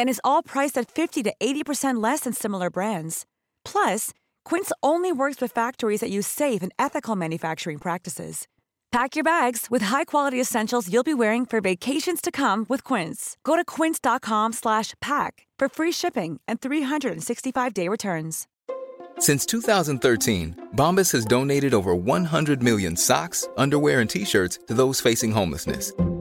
And is all priced at 50 to 80% less than similar brands. Plus, Quince only works with factories that use safe and ethical manufacturing practices. Pack your bags with high-quality essentials you'll be wearing for vacations to come with Quince. Go to quince.com/pack for free shipping and 365-day returns. Since 2013, Bombas has donated over 100 million socks, underwear, and t-shirts to those facing homelessness.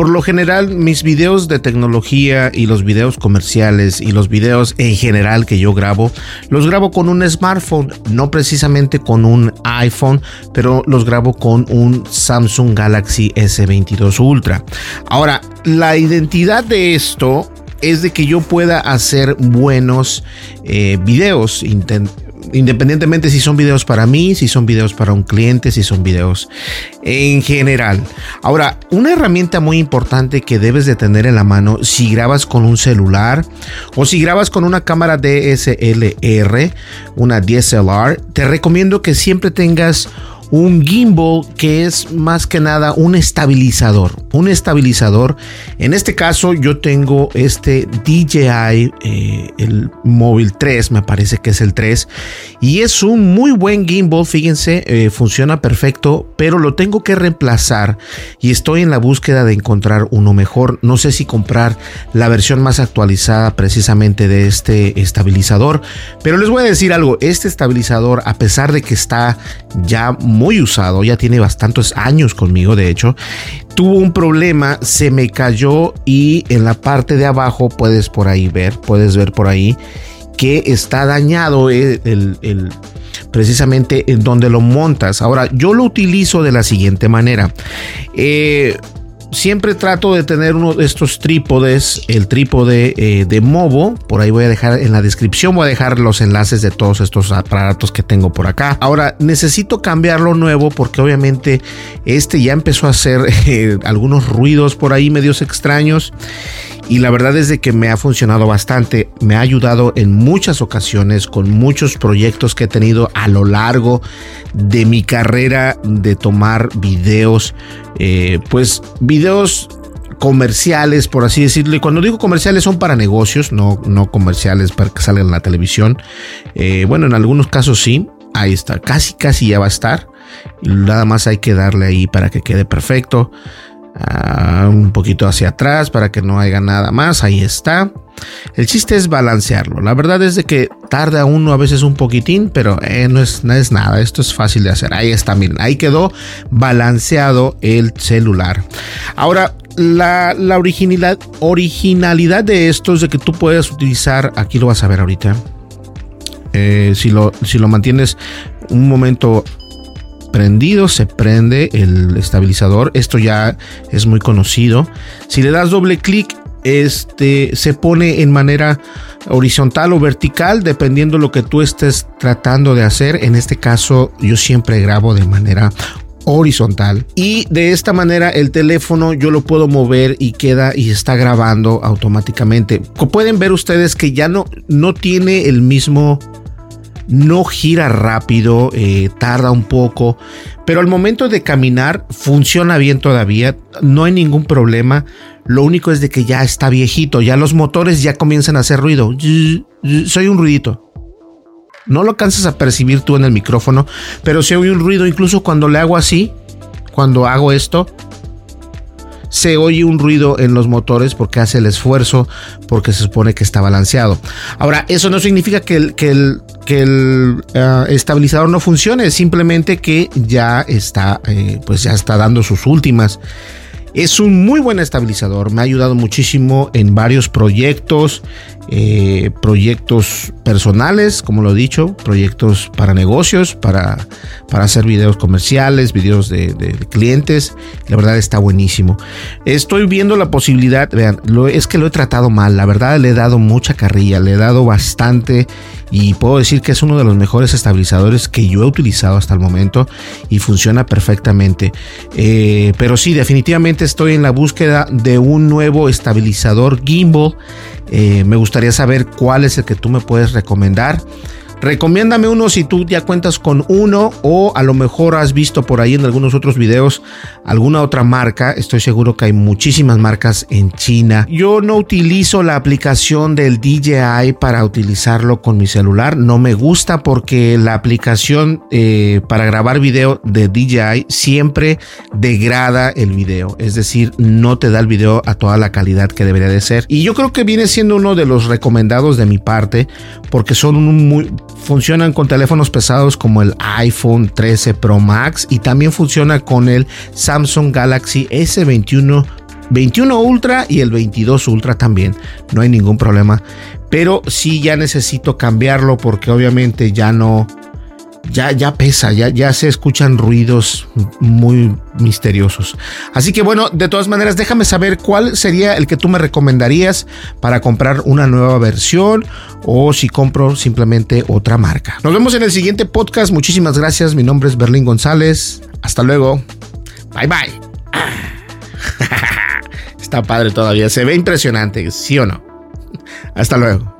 Por lo general, mis videos de tecnología y los videos comerciales y los videos en general que yo grabo, los grabo con un smartphone, no precisamente con un iPhone, pero los grabo con un Samsung Galaxy S22 Ultra. Ahora, la identidad de esto es de que yo pueda hacer buenos eh, videos, independientemente si son videos para mí, si son videos para un cliente, si son videos en general. Ahora, una herramienta muy importante que debes de tener en la mano si grabas con un celular o si grabas con una cámara DSLR, una DSLR, te recomiendo que siempre tengas un gimbal que es más que nada un estabilizador. Un estabilizador. En este caso yo tengo este DJI, eh, el móvil 3, me parece que es el 3. Y es un muy buen gimbal, fíjense, eh, funciona perfecto, pero lo tengo que reemplazar y estoy en la búsqueda de encontrar uno mejor. No sé si comprar la versión más actualizada precisamente de este estabilizador, pero les voy a decir algo, este estabilizador a pesar de que está ya muy usado, ya tiene bastantes años conmigo, de hecho, tuvo un problema, se me cayó y en la parte de abajo puedes por ahí ver, puedes ver por ahí que está dañado el, precisamente en donde lo montas. Ahora, yo lo utilizo de la siguiente manera. Eh, siempre trato de tener uno de estos trípodes, el trípode eh, de Movo. Por ahí voy a dejar en la descripción, voy a dejar los enlaces de todos estos aparatos que tengo por acá. Ahora necesito cambiarlo nuevo porque obviamente este ya empezó a hacer eh, algunos ruidos por ahí medios extraños y la verdad es de que me ha funcionado bastante, me ha ayudado en muchas ocasiones con muchos proyectos que he tenido a lo largo de mi carrera de tomar videos, eh, pues videos comerciales, por así decirlo. Y cuando digo comerciales son para negocios, no, no comerciales para que salgan en la televisión. Eh, bueno, en algunos casos sí. Ahí está, casi, casi ya va a estar. Nada más hay que darle ahí para que quede perfecto. Ah, un poquito hacia atrás para que no haya nada más. Ahí está. El chiste es balancearlo. La verdad es de que tarda uno a veces un poquitín, pero eh, no, es, no es nada. Esto es fácil de hacer. Ahí está, miren. Ahí quedó balanceado el celular. Ahora, la, originalidad, originalidad de esto es de que tú puedes utilizar, aquí lo vas a ver ahorita. Eh, si, lo, si lo mantienes un momento prendido, se prende el estabilizador. Esto ya es muy conocido. Si le das doble clic, este se pone en manera horizontal o vertical, dependiendo lo que tú estés tratando de hacer. En este caso, yo siempre grabo de manera horizontal y de esta manera el teléfono yo lo puedo mover y queda y está grabando automáticamente. Pueden ver ustedes que ya no, no tiene el mismo no gira rápido, eh, tarda un poco, pero al momento de caminar funciona bien todavía, no hay ningún problema. Lo único es de que ya está viejito, ya los motores ya comienzan a hacer ruido. Soy un ruidito. No lo alcanzas a percibir tú en el micrófono, pero se oye un ruido incluso cuando le hago así, cuando hago esto, se oye un ruido en los motores porque hace el esfuerzo, porque se supone que está balanceado. Ahora, eso no significa que el, uh, estabilizador no funcione, simplemente que ya está, eh, pues ya está dando sus últimas. Es un muy buen estabilizador, me ha ayudado muchísimo en varios proyectos, eh, proyectos personales, como lo he dicho, proyectos para negocios, para, para hacer videos comerciales, videos de, clientes. La verdad está buenísimo. Estoy viendo la posibilidad, vean, lo, es que lo he tratado mal, la verdad le he dado mucha carrilla, le he dado bastante y puedo decir que es uno de los mejores estabilizadores que yo he utilizado hasta el momento y funciona perfectamente. Eh, pero sí, definitivamente estoy en la búsqueda de un nuevo estabilizador gimbal. Eh, me gustaría saber cuál es el que tú me puedes recomendar. Recomiéndame uno si tú ya cuentas con uno o a lo mejor has visto por ahí en algunos otros videos alguna otra marca. Estoy seguro que hay muchísimas marcas en China. Yo no utilizo la aplicación del DJI para utilizarlo con mi celular. No me gusta porque la aplicación eh, para grabar video de DJI siempre degrada el video. Es decir, no te da el video a toda la calidad que debería de ser. Y yo creo que viene siendo uno de los recomendados de mi parte porque son un muy funcionan con teléfonos pesados como el iPhone 13 Pro Max y también funciona con el Samsung Galaxy S21 21 Ultra y el 22 Ultra también. No hay ningún problema. Pero sí ya necesito cambiarlo porque obviamente ya no ya, ya pesa, ya, ya se escuchan ruidos muy misteriosos. Así que bueno, de todas maneras, déjame saber cuál sería el que tú me recomendarías para comprar una nueva versión o si compro simplemente otra marca. Nos vemos en el siguiente podcast. Muchísimas gracias. Mi nombre es Berlín González. Hasta luego. Bye bye. Está padre todavía. Se ve impresionante, ¿sí o no? Hasta luego.